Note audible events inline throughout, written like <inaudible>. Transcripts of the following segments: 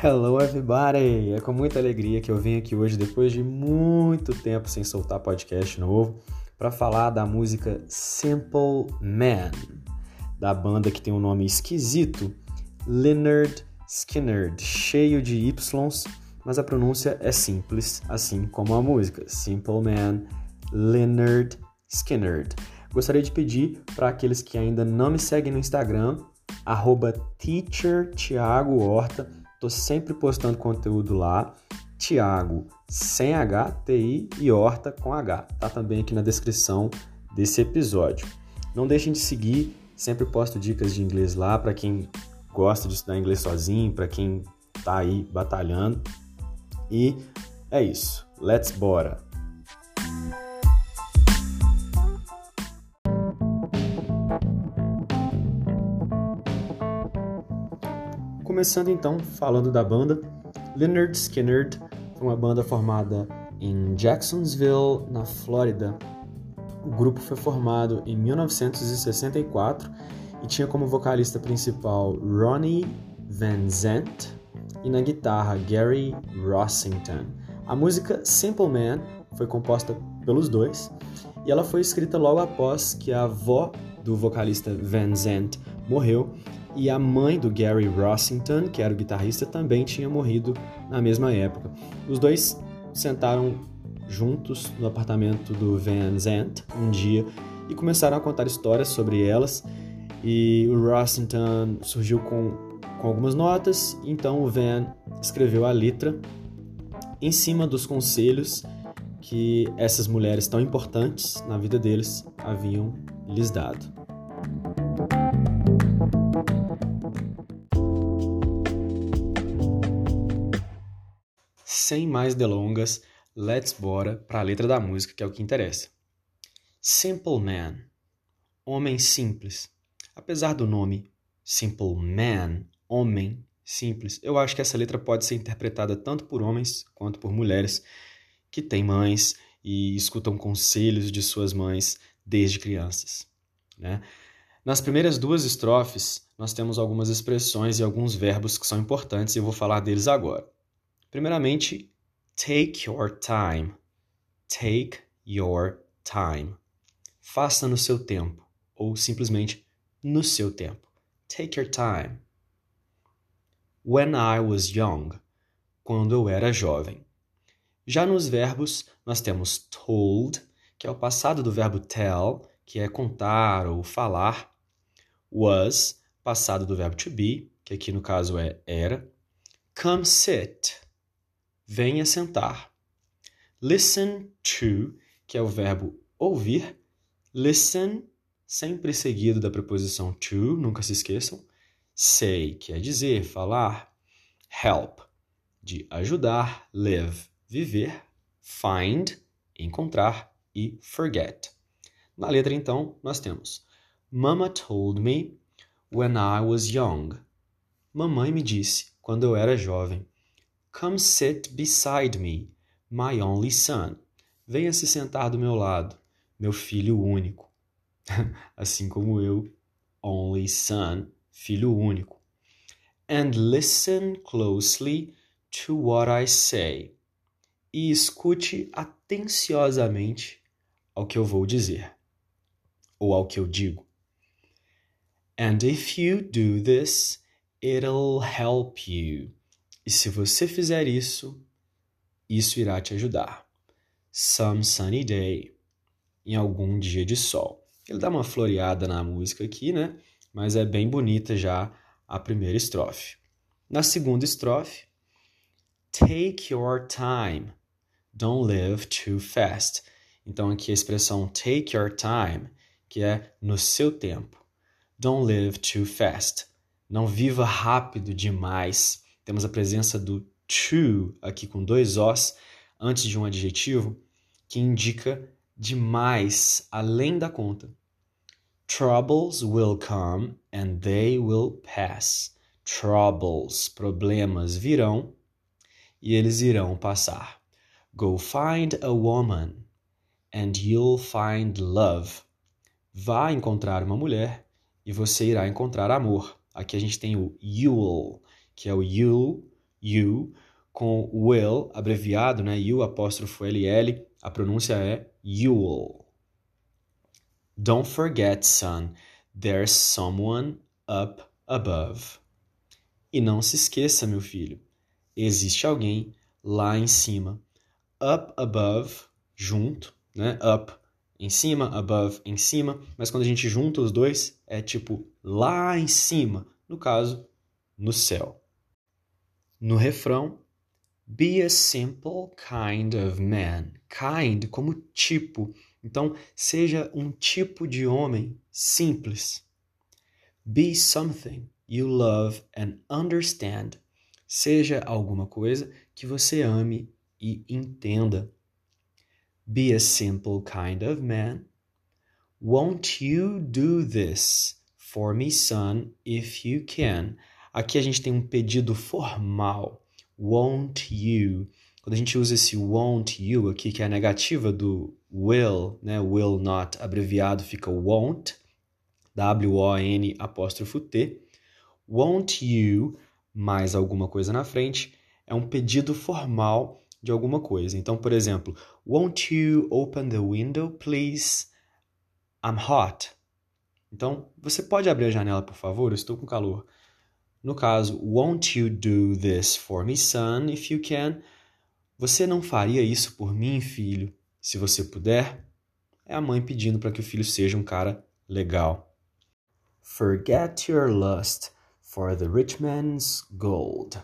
Hello everybody! É com muita alegria que eu venho aqui hoje, depois de muito tempo sem soltar podcast novo, para falar da música Simple Man, da banda que tem um nome esquisito, Leonard Skinner, cheio de Y's, mas a pronúncia é simples, assim como a música. Simple Man, Leonard Skinner. Gostaria de pedir para aqueles que ainda não me seguem no Instagram, arroba Horta, Tô sempre postando conteúdo lá. Tiago, sem H, T-I e Horta com H. Tá também aqui na descrição desse episódio. Não deixem de seguir, sempre posto dicas de inglês lá para quem gosta de estudar inglês sozinho, para quem tá aí batalhando. E é isso. Let's bora! Começando então falando da banda, Leonard Skinner uma banda formada em Jacksonville, na Flórida. O grupo foi formado em 1964 e tinha como vocalista principal Ronnie Van Zant e na guitarra Gary Rossington. A música Simple Man foi composta pelos dois e ela foi escrita logo após que a avó do vocalista Van Zant morreu e a mãe do Gary Rossington, que era o guitarrista, também tinha morrido na mesma época. Os dois sentaram juntos no apartamento do Van Zandt um dia e começaram a contar histórias sobre elas. E o Rossington surgiu com, com algumas notas, então o Van escreveu a letra em cima dos conselhos que essas mulheres tão importantes na vida deles haviam lhes dado. Sem mais delongas, let's bora para a letra da música, que é o que interessa. Simple Man, homem simples. Apesar do nome Simple Man, homem simples, eu acho que essa letra pode ser interpretada tanto por homens quanto por mulheres que têm mães e escutam conselhos de suas mães desde crianças. Né? Nas primeiras duas estrofes, nós temos algumas expressões e alguns verbos que são importantes e eu vou falar deles agora. Primeiramente, take your time. Take your time. Faça no seu tempo, ou simplesmente no seu tempo. Take your time. When I was young. Quando eu era jovem. Já nos verbos, nós temos told, que é o passado do verbo tell, que é contar ou falar. Was, passado do verbo to be, que aqui no caso é era. Come sit, venha sentar. Listen to, que é o verbo ouvir. Listen, sempre seguido da preposição to, nunca se esqueçam. Say, que é dizer, falar. Help, de ajudar. Live, viver. Find, encontrar. E forget. Na letra, então, nós temos Mama told me when I was young. Mamãe me disse quando eu era jovem. Come sit beside me, my only son. Venha se sentar do meu lado, meu filho único. <laughs> assim como eu, only son, filho único. And listen closely to what I say. E escute atenciosamente ao que eu vou dizer, ou ao que eu digo. And if you do this, it'll help you. E se você fizer isso, isso irá te ajudar. Some sunny day. Em algum dia de sol. Ele dá uma floreada na música aqui, né? Mas é bem bonita já a primeira estrofe. Na segunda estrofe, take your time. Don't live too fast. Então aqui a expressão take your time, que é no seu tempo. Don't live too fast. Não viva rápido demais temos a presença do to aqui com dois os antes de um adjetivo que indica demais, além da conta. Troubles will come and they will pass. Troubles, problemas virão e eles irão passar. Go find a woman and you'll find love. Vá encontrar uma mulher e você irá encontrar amor. Aqui a gente tem o you'll que é o you you, com will, abreviado, né? You, apóstrofo LL, a pronúncia é you'll. Don't forget, son, there's someone up above. E não se esqueça, meu filho, existe alguém lá em cima. Up above, junto, né? Up em cima, above em cima, mas quando a gente junta os dois, é tipo lá em cima, no caso, no céu. No refrão, be a simple kind of man. Kind como tipo. Então, seja um tipo de homem simples. Be something you love and understand. Seja alguma coisa que você ame e entenda. Be a simple kind of man. Won't you do this for me, son, if you can? Aqui a gente tem um pedido formal. Won't you? Quando a gente usa esse won't you aqui, que é a negativa do will, né? Will not, abreviado fica won't, W-O-N apóstrofo T. Won't you, mais alguma coisa na frente, é um pedido formal de alguma coisa. Então, por exemplo, Won't you open the window, please? I'm hot. Então, você pode abrir a janela, por favor? Eu estou com calor. No caso, Won't you do this for me, son, if you can? Você não faria isso por mim, filho, se você puder? É a mãe pedindo para que o filho seja um cara legal. Forget your lust for the rich man's gold.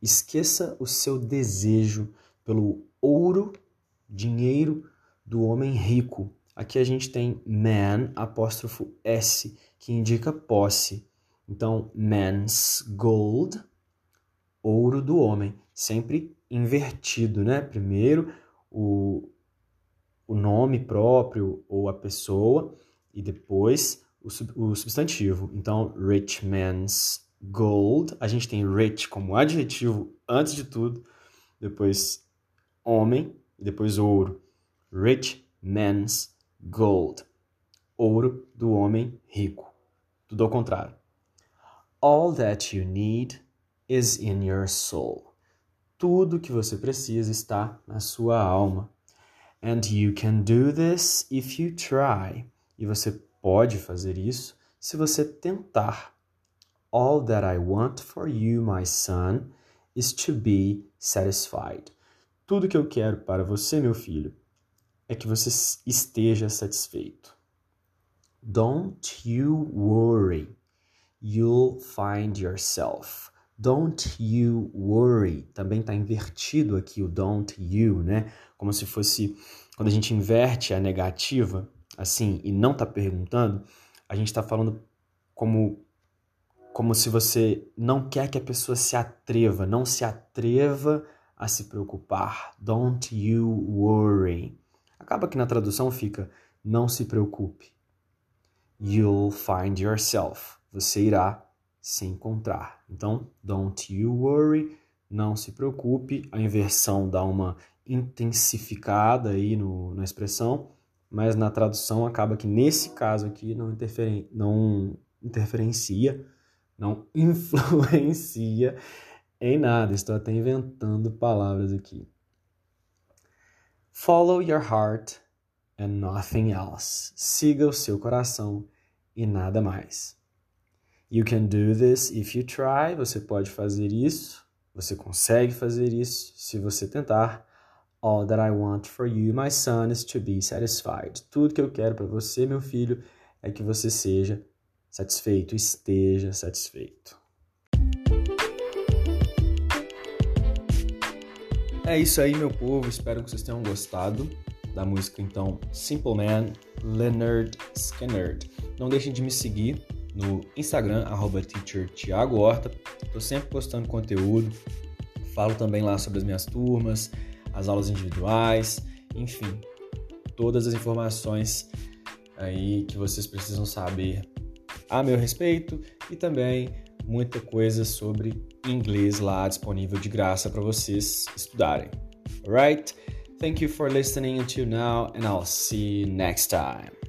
Esqueça o seu desejo pelo ouro, dinheiro do homem rico. Aqui a gente tem man, apóstrofo S, que indica posse. Então, man's gold, ouro do homem, sempre invertido, né? Primeiro o, o nome próprio ou a pessoa e depois o, o substantivo. Então, rich man's gold. A gente tem rich como adjetivo antes de tudo, depois homem e depois ouro. Rich man's gold. Ouro do homem rico. Tudo ao contrário. All that you need is in your soul. Tudo que você precisa está na sua alma. And you can do this if you try. E você pode fazer isso se você tentar. All that I want for you, my son, is to be satisfied. Tudo que eu quero para você, meu filho, é que você esteja satisfeito. Don't you worry. You'll find yourself. Don't you worry. Também está invertido aqui o don't you, né? Como se fosse quando a gente inverte a negativa assim e não está perguntando, a gente está falando como como se você não quer que a pessoa se atreva, não se atreva a se preocupar. Don't you worry. Acaba que na tradução fica não se preocupe. You'll find yourself. Você irá se encontrar. Então, don't you worry, não se preocupe. A inversão dá uma intensificada aí no, na expressão, mas na tradução acaba que nesse caso aqui não, interferen, não interferencia não <laughs> influencia em nada. Estou até inventando palavras aqui. Follow your heart and nothing else. Siga o seu coração e nada mais. You can do this if you try. Você pode fazer isso. Você consegue fazer isso se você tentar. All that I want for you, my son, is to be satisfied. Tudo que eu quero para você, meu filho, é que você seja satisfeito, esteja satisfeito. É isso aí, meu povo. Espero que vocês tenham gostado da música, então, Simple Man, Leonard Skinner. Não deixem de me seguir no Instagram, arroba Horta. Estou sempre postando conteúdo. Falo também lá sobre as minhas turmas, as aulas individuais, enfim, todas as informações aí que vocês precisam saber a meu respeito e também muita coisa sobre inglês lá disponível de graça para vocês estudarem. Alright? Thank you for listening until now and I'll see you next time.